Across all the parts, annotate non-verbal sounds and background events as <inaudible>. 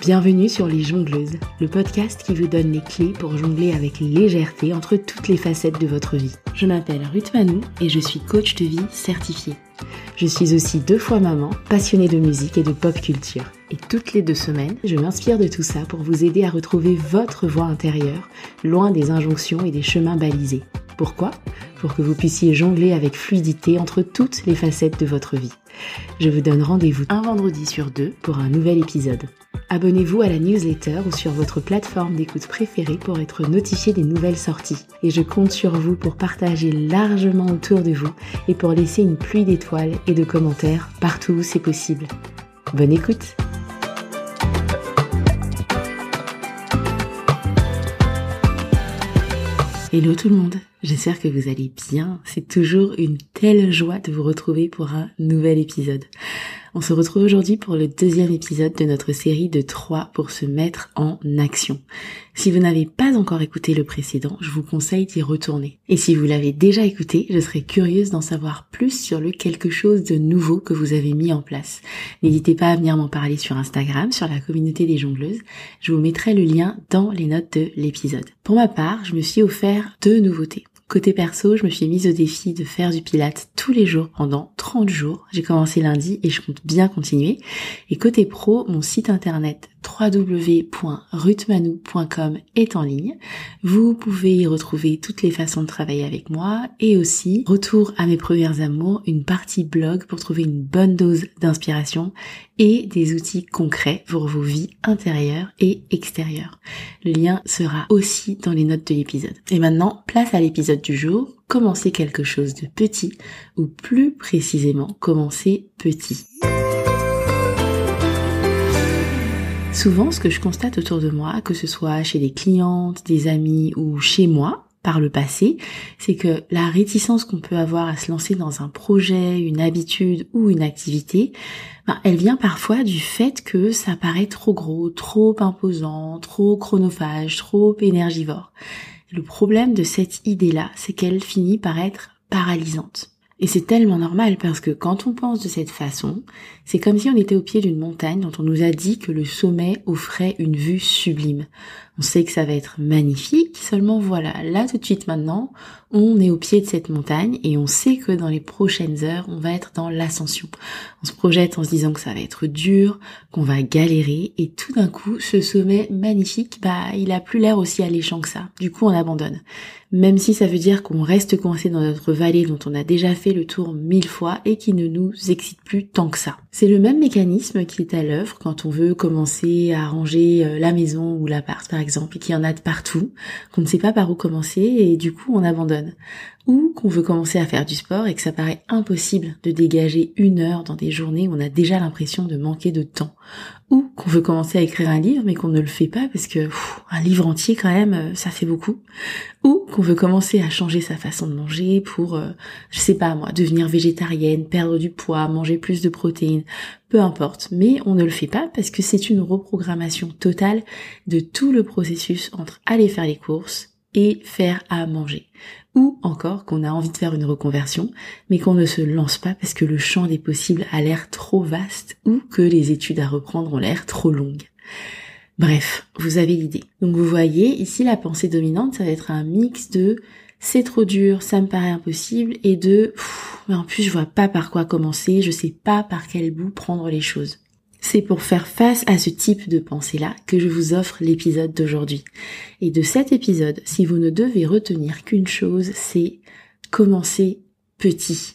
Bienvenue sur Les Jongleuses, le podcast qui vous donne les clés pour jongler avec légèreté entre toutes les facettes de votre vie. Je m'appelle Ruth Manou et je suis coach de vie certifiée. Je suis aussi deux fois maman, passionnée de musique et de pop culture. Et toutes les deux semaines, je m'inspire de tout ça pour vous aider à retrouver votre voix intérieure, loin des injonctions et des chemins balisés. Pourquoi? Pour que vous puissiez jongler avec fluidité entre toutes les facettes de votre vie. Je vous donne rendez-vous un vendredi sur deux pour un nouvel épisode. Abonnez-vous à la newsletter ou sur votre plateforme d'écoute préférée pour être notifié des nouvelles sorties. Et je compte sur vous pour partager largement autour de vous et pour laisser une pluie d'étoiles et de commentaires partout où c'est possible. Bonne écoute Hello tout le monde, j'espère que vous allez bien. C'est toujours une telle joie de vous retrouver pour un nouvel épisode. On se retrouve aujourd'hui pour le deuxième épisode de notre série de 3 pour se mettre en action. Si vous n'avez pas encore écouté le précédent, je vous conseille d'y retourner. Et si vous l'avez déjà écouté, je serais curieuse d'en savoir plus sur le quelque chose de nouveau que vous avez mis en place. N'hésitez pas à venir m'en parler sur Instagram, sur la communauté des jongleuses. Je vous mettrai le lien dans les notes de l'épisode. Pour ma part, je me suis offert deux nouveautés. Côté perso, je me suis mise au défi de faire du pilate tous les jours pendant 30 jours. J'ai commencé lundi et je compte bien continuer. Et côté pro, mon site internet www.rutmanou.com est en ligne. Vous pouvez y retrouver toutes les façons de travailler avec moi et aussi, retour à mes premières amours, une partie blog pour trouver une bonne dose d'inspiration et des outils concrets pour vos vies intérieures et extérieures. Le lien sera aussi dans les notes de l'épisode. Et maintenant, place à l'épisode du jour. Commencer quelque chose de petit ou plus précisément commencer petit. Souvent, ce que je constate autour de moi, que ce soit chez des clientes, des amis ou chez moi, par le passé, c'est que la réticence qu'on peut avoir à se lancer dans un projet, une habitude ou une activité, ben, elle vient parfois du fait que ça paraît trop gros, trop imposant, trop chronophage, trop énergivore. Le problème de cette idée-là, c'est qu'elle finit par être paralysante. Et c'est tellement normal parce que quand on pense de cette façon, c'est comme si on était au pied d'une montagne dont on nous a dit que le sommet offrait une vue sublime. On sait que ça va être magnifique, seulement voilà, là tout de suite maintenant, on est au pied de cette montagne et on sait que dans les prochaines heures, on va être dans l'ascension. On se projette en se disant que ça va être dur, qu'on va galérer et tout d'un coup, ce sommet magnifique, bah, il a plus l'air aussi alléchant que ça. Du coup, on abandonne. Même si ça veut dire qu'on reste coincé dans notre vallée dont on a déjà fait le tour mille fois et qui ne nous excite plus tant que ça. C'est le même mécanisme qui est à l'œuvre quand on veut commencer à ranger euh, la maison ou l'appart par exemple et qu'il y en a de partout, qu'on ne sait pas par où commencer et du coup on abandonne. Ou qu'on veut commencer à faire du sport et que ça paraît impossible de dégager une heure dans des journées où on a déjà l'impression de manquer de temps, ou qu'on veut commencer à écrire un livre mais qu'on ne le fait pas parce que un livre entier quand même euh, ça fait beaucoup, ou qu'on veut commencer à changer sa façon de manger pour euh, je sais pas moi devenir végétarienne, perdre du poids, manger plus de protéines, peu importe, mais on ne le fait pas parce que c'est une reprogrammation totale de tout le processus entre aller faire les courses et faire à manger. Ou encore qu'on a envie de faire une reconversion, mais qu'on ne se lance pas parce que le champ des possibles a l'air trop vaste ou que les études à reprendre ont l'air trop longues. Bref, vous avez l'idée. Donc vous voyez, ici la pensée dominante, ça va être un mix de c'est trop dur, ça me paraît impossible, et de mais en plus je vois pas par quoi commencer, je sais pas par quel bout prendre les choses. C'est pour faire face à ce type de pensée-là que je vous offre l'épisode d'aujourd'hui. Et de cet épisode, si vous ne devez retenir qu'une chose, c'est commencer petit.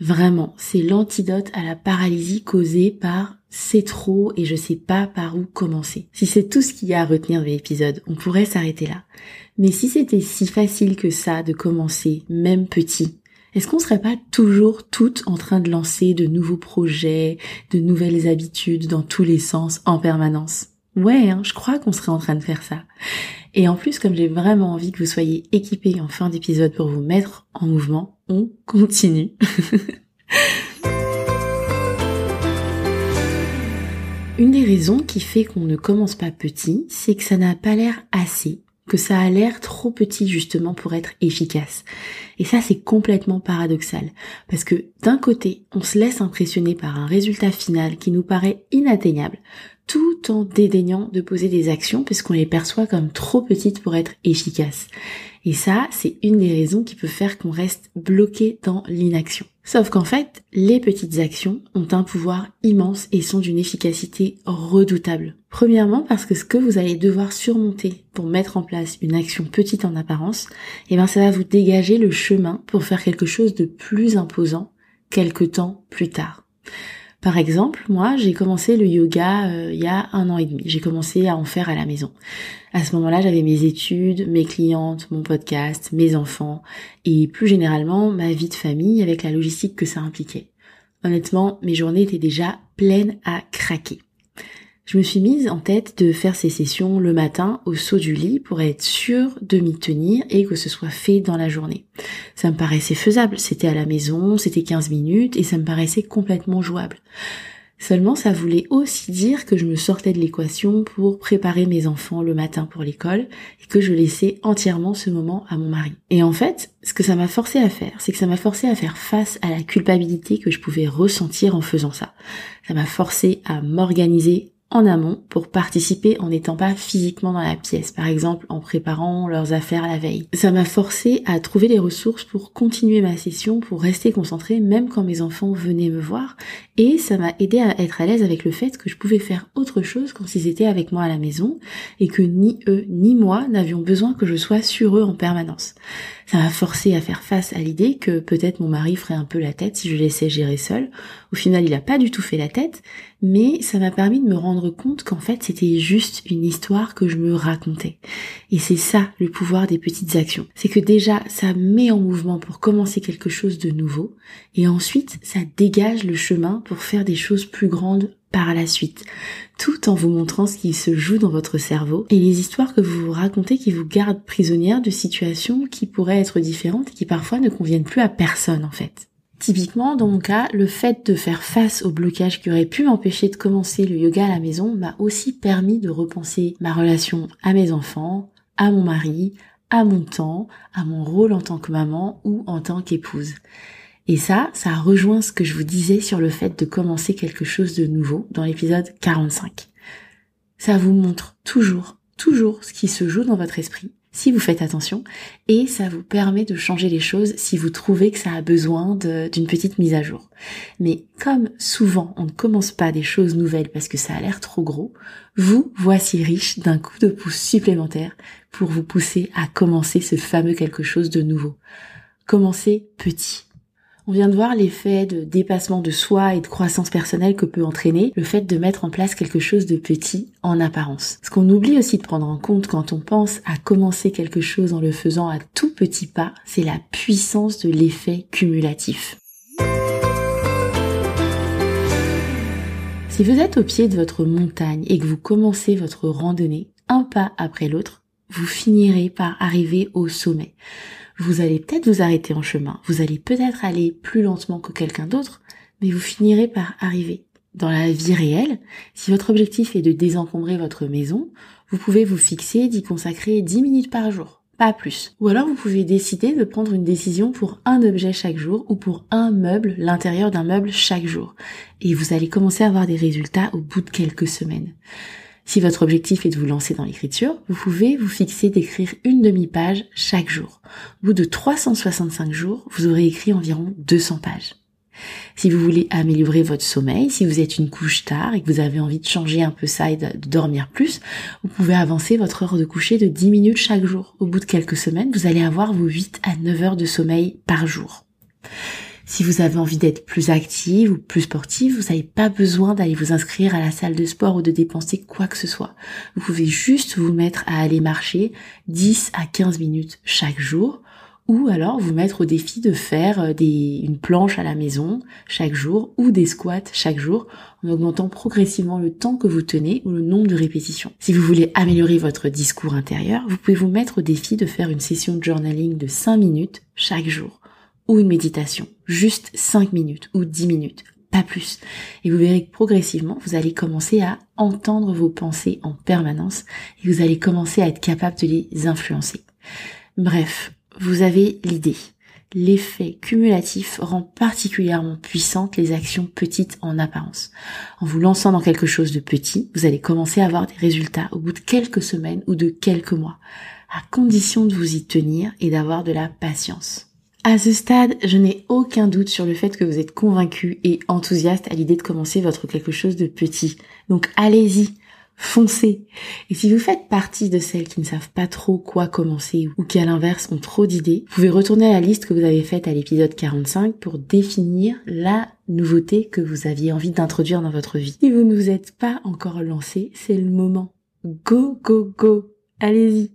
Vraiment, c'est l'antidote à la paralysie causée par c'est trop et je sais pas par où commencer. Si c'est tout ce qu'il y a à retenir de l'épisode, on pourrait s'arrêter là. Mais si c'était si facile que ça de commencer, même petit, est-ce qu'on serait pas toujours toutes en train de lancer de nouveaux projets, de nouvelles habitudes dans tous les sens en permanence? Ouais, hein, je crois qu'on serait en train de faire ça. Et en plus, comme j'ai vraiment envie que vous soyez équipés en fin d'épisode pour vous mettre en mouvement, on continue. <laughs> Une des raisons qui fait qu'on ne commence pas petit, c'est que ça n'a pas l'air assez que ça a l'air trop petit justement pour être efficace. Et ça, c'est complètement paradoxal. Parce que d'un côté, on se laisse impressionner par un résultat final qui nous paraît inatteignable, tout en dédaignant de poser des actions puisqu'on les perçoit comme trop petites pour être efficaces. Et ça, c'est une des raisons qui peut faire qu'on reste bloqué dans l'inaction. Sauf qu'en fait, les petites actions ont un pouvoir immense et sont d'une efficacité redoutable. Premièrement, parce que ce que vous allez devoir surmonter pour mettre en place une action petite en apparence, eh ben, ça va vous dégager le chemin pour faire quelque chose de plus imposant quelque temps plus tard. Par exemple, moi, j'ai commencé le yoga euh, il y a un an et demi. J'ai commencé à en faire à la maison. À ce moment-là, j'avais mes études, mes clientes, mon podcast, mes enfants et plus généralement ma vie de famille avec la logistique que ça impliquait. Honnêtement, mes journées étaient déjà pleines à craquer. Je me suis mise en tête de faire ces sessions le matin au saut du lit pour être sûre de m'y tenir et que ce soit fait dans la journée. Ça me paraissait faisable, c'était à la maison, c'était 15 minutes et ça me paraissait complètement jouable. Seulement, ça voulait aussi dire que je me sortais de l'équation pour préparer mes enfants le matin pour l'école et que je laissais entièrement ce moment à mon mari. Et en fait, ce que ça m'a forcé à faire, c'est que ça m'a forcé à faire face à la culpabilité que je pouvais ressentir en faisant ça. Ça m'a forcé à m'organiser en amont pour participer en n'étant pas physiquement dans la pièce, par exemple en préparant leurs affaires la veille. Ça m'a forcé à trouver les ressources pour continuer ma session, pour rester concentrée même quand mes enfants venaient me voir et ça m'a aidé à être à l'aise avec le fait que je pouvais faire autre chose quand ils étaient avec moi à la maison et que ni eux ni moi n'avions besoin que je sois sur eux en permanence. Ça m'a forcé à faire face à l'idée que peut-être mon mari ferait un peu la tête si je laissais gérer seul. Au final, il a pas du tout fait la tête, mais ça m'a permis de me rendre compte qu'en fait, c'était juste une histoire que je me racontais. Et c'est ça le pouvoir des petites actions. C'est que déjà, ça met en mouvement pour commencer quelque chose de nouveau, et ensuite, ça dégage le chemin pour faire des choses plus grandes par la suite, tout en vous montrant ce qui se joue dans votre cerveau et les histoires que vous vous racontez qui vous gardent prisonnière de situations qui pourraient être différentes et qui parfois ne conviennent plus à personne en fait. Typiquement, dans mon cas, le fait de faire face au blocage qui aurait pu m'empêcher de commencer le yoga à la maison m'a aussi permis de repenser ma relation à mes enfants, à mon mari, à mon temps, à mon rôle en tant que maman ou en tant qu'épouse. Et ça, ça rejoint ce que je vous disais sur le fait de commencer quelque chose de nouveau dans l'épisode 45. Ça vous montre toujours, toujours ce qui se joue dans votre esprit, si vous faites attention, et ça vous permet de changer les choses si vous trouvez que ça a besoin d'une petite mise à jour. Mais comme souvent on ne commence pas des choses nouvelles parce que ça a l'air trop gros, vous voici riche d'un coup de pouce supplémentaire pour vous pousser à commencer ce fameux quelque chose de nouveau. Commencez petit. On vient de voir l'effet de dépassement de soi et de croissance personnelle que peut entraîner le fait de mettre en place quelque chose de petit en apparence. Ce qu'on oublie aussi de prendre en compte quand on pense à commencer quelque chose en le faisant à tout petit pas, c'est la puissance de l'effet cumulatif. Si vous êtes au pied de votre montagne et que vous commencez votre randonnée un pas après l'autre, vous finirez par arriver au sommet vous allez peut-être vous arrêter en chemin, vous allez peut-être aller plus lentement que quelqu'un d'autre, mais vous finirez par arriver. Dans la vie réelle, si votre objectif est de désencombrer votre maison, vous pouvez vous fixer d'y consacrer 10 minutes par jour, pas plus. Ou alors vous pouvez décider de prendre une décision pour un objet chaque jour ou pour un meuble, l'intérieur d'un meuble chaque jour. Et vous allez commencer à avoir des résultats au bout de quelques semaines. Si votre objectif est de vous lancer dans l'écriture, vous pouvez vous fixer d'écrire une demi-page chaque jour. Au bout de 365 jours, vous aurez écrit environ 200 pages. Si vous voulez améliorer votre sommeil, si vous êtes une couche tard et que vous avez envie de changer un peu ça et de dormir plus, vous pouvez avancer votre heure de coucher de 10 minutes chaque jour. Au bout de quelques semaines, vous allez avoir vos 8 à 9 heures de sommeil par jour. Si vous avez envie d'être plus active ou plus sportive, vous n'avez pas besoin d'aller vous inscrire à la salle de sport ou de dépenser quoi que ce soit. Vous pouvez juste vous mettre à aller marcher 10 à 15 minutes chaque jour ou alors vous mettre au défi de faire euh, des, une planche à la maison chaque jour ou des squats chaque jour en augmentant progressivement le temps que vous tenez ou le nombre de répétitions. Si vous voulez améliorer votre discours intérieur, vous pouvez vous mettre au défi de faire une session de journaling de 5 minutes chaque jour ou une méditation, juste 5 minutes ou 10 minutes, pas plus. Et vous verrez que progressivement, vous allez commencer à entendre vos pensées en permanence et vous allez commencer à être capable de les influencer. Bref, vous avez l'idée. l'effet cumulatif rend particulièrement puissantes les actions petites en apparence. En vous lançant dans quelque chose de petit, vous allez commencer à avoir des résultats au bout de quelques semaines ou de quelques mois, à condition de vous y tenir et d'avoir de la patience. À ce stade, je n'ai aucun doute sur le fait que vous êtes convaincu et enthousiaste à l'idée de commencer votre quelque chose de petit. Donc allez-y, foncez. Et si vous faites partie de celles qui ne savent pas trop quoi commencer ou qui à l'inverse ont trop d'idées, vous pouvez retourner à la liste que vous avez faite à l'épisode 45 pour définir la nouveauté que vous aviez envie d'introduire dans votre vie. Si vous ne vous êtes pas encore lancé, c'est le moment. Go, go, go. Allez-y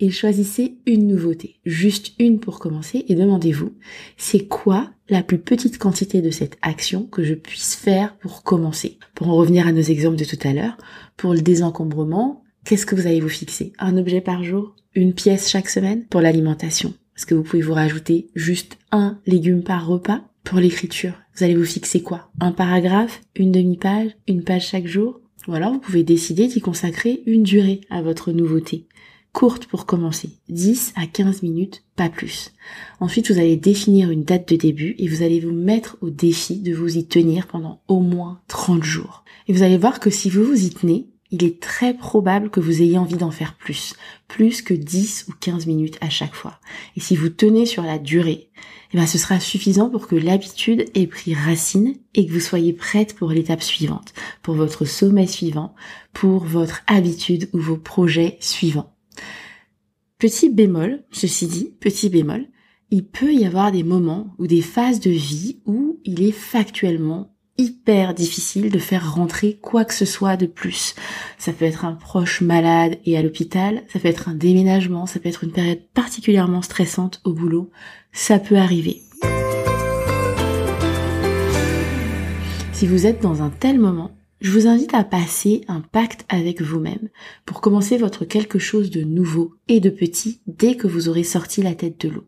et choisissez une nouveauté, juste une pour commencer et demandez-vous, c'est quoi la plus petite quantité de cette action que je puisse faire pour commencer? Pour en revenir à nos exemples de tout à l'heure, pour le désencombrement, qu'est-ce que vous allez vous fixer? Un objet par jour? Une pièce chaque semaine? Pour l'alimentation, est-ce que vous pouvez vous rajouter juste un légume par repas? Pour l'écriture, vous allez vous fixer quoi? Un paragraphe? Une demi-page? Une page chaque jour? Ou alors vous pouvez décider d'y consacrer une durée à votre nouveauté courte pour commencer, 10 à 15 minutes, pas plus. Ensuite, vous allez définir une date de début et vous allez vous mettre au défi de vous y tenir pendant au moins 30 jours. Et vous allez voir que si vous vous y tenez, il est très probable que vous ayez envie d'en faire plus, plus que 10 ou 15 minutes à chaque fois. Et si vous tenez sur la durée, eh ben ce sera suffisant pour que l'habitude ait pris racine et que vous soyez prête pour l'étape suivante, pour votre sommet suivant, pour votre habitude ou vos projets suivants. Petit bémol, ceci dit, petit bémol, il peut y avoir des moments ou des phases de vie où il est factuellement hyper difficile de faire rentrer quoi que ce soit de plus. Ça peut être un proche malade et à l'hôpital, ça peut être un déménagement, ça peut être une période particulièrement stressante au boulot, ça peut arriver. Si vous êtes dans un tel moment, je vous invite à passer un pacte avec vous-même pour commencer votre quelque chose de nouveau et de petit dès que vous aurez sorti la tête de l'eau.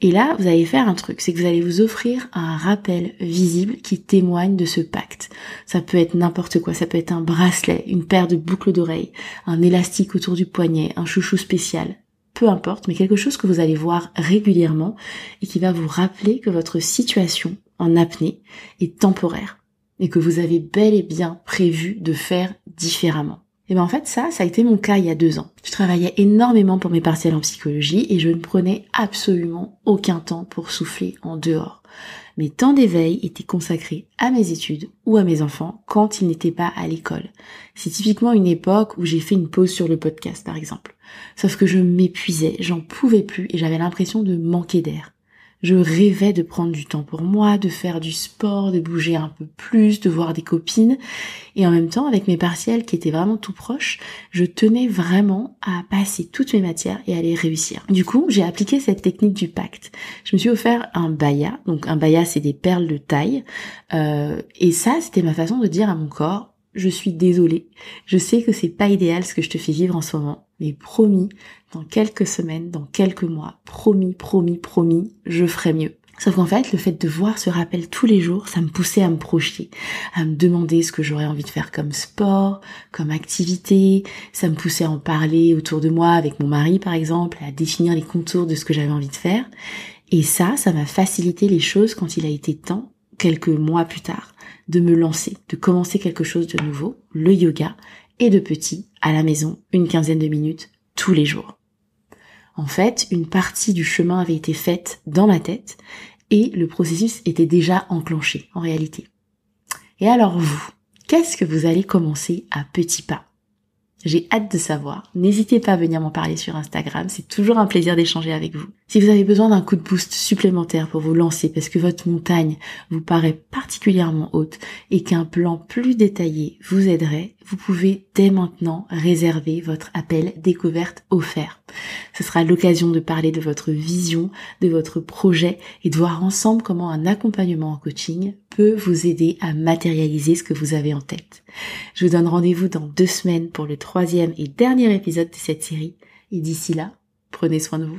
Et là, vous allez faire un truc, c'est que vous allez vous offrir un rappel visible qui témoigne de ce pacte. Ça peut être n'importe quoi, ça peut être un bracelet, une paire de boucles d'oreilles, un élastique autour du poignet, un chouchou spécial. Peu importe, mais quelque chose que vous allez voir régulièrement et qui va vous rappeler que votre situation en apnée est temporaire et que vous avez bel et bien prévu de faire différemment. Et ben en fait ça, ça a été mon cas il y a deux ans. Je travaillais énormément pour mes partiels en psychologie et je ne prenais absolument aucun temps pour souffler en dehors. Mes temps d'éveil étaient consacrés à mes études ou à mes enfants quand ils n'étaient pas à l'école. C'est typiquement une époque où j'ai fait une pause sur le podcast par exemple. Sauf que je m'épuisais, j'en pouvais plus et j'avais l'impression de manquer d'air. Je rêvais de prendre du temps pour moi, de faire du sport, de bouger un peu plus, de voir des copines. Et en même temps, avec mes partiels qui étaient vraiment tout proches, je tenais vraiment à passer toutes mes matières et à les réussir. Du coup, j'ai appliqué cette technique du pacte. Je me suis offert un baya. Donc un baya, c'est des perles de taille. Euh, et ça, c'était ma façon de dire à mon corps, je suis désolée. Je sais que c'est pas idéal ce que je te fais vivre en ce moment, mais promis, dans quelques semaines, dans quelques mois, promis, promis, promis, je ferai mieux. Sauf qu'en fait, le fait de voir ce rappel tous les jours, ça me poussait à me projeter, à me demander ce que j'aurais envie de faire comme sport, comme activité, ça me poussait à en parler autour de moi avec mon mari par exemple, à définir les contours de ce que j'avais envie de faire. Et ça, ça m'a facilité les choses quand il a été temps, quelques mois plus tard, de me lancer, de commencer quelque chose de nouveau, le yoga, et de petit, à la maison, une quinzaine de minutes, tous les jours. En fait, une partie du chemin avait été faite dans ma tête et le processus était déjà enclenché en réalité. Et alors vous, qu'est-ce que vous allez commencer à petits pas? J'ai hâte de savoir. N'hésitez pas à venir m'en parler sur Instagram, c'est toujours un plaisir d'échanger avec vous. Si vous avez besoin d'un coup de boost supplémentaire pour vous lancer parce que votre montagne vous paraît particulièrement haute et qu'un plan plus détaillé vous aiderait, vous pouvez dès maintenant réserver votre appel découverte offert. Ce sera l'occasion de parler de votre vision, de votre projet et de voir ensemble comment un accompagnement en coaching peut vous aider à matérialiser ce que vous avez en tête. Je vous donne rendez-vous dans deux semaines pour le troisième et dernier épisode de cette série. Et d'ici là, prenez soin de vous.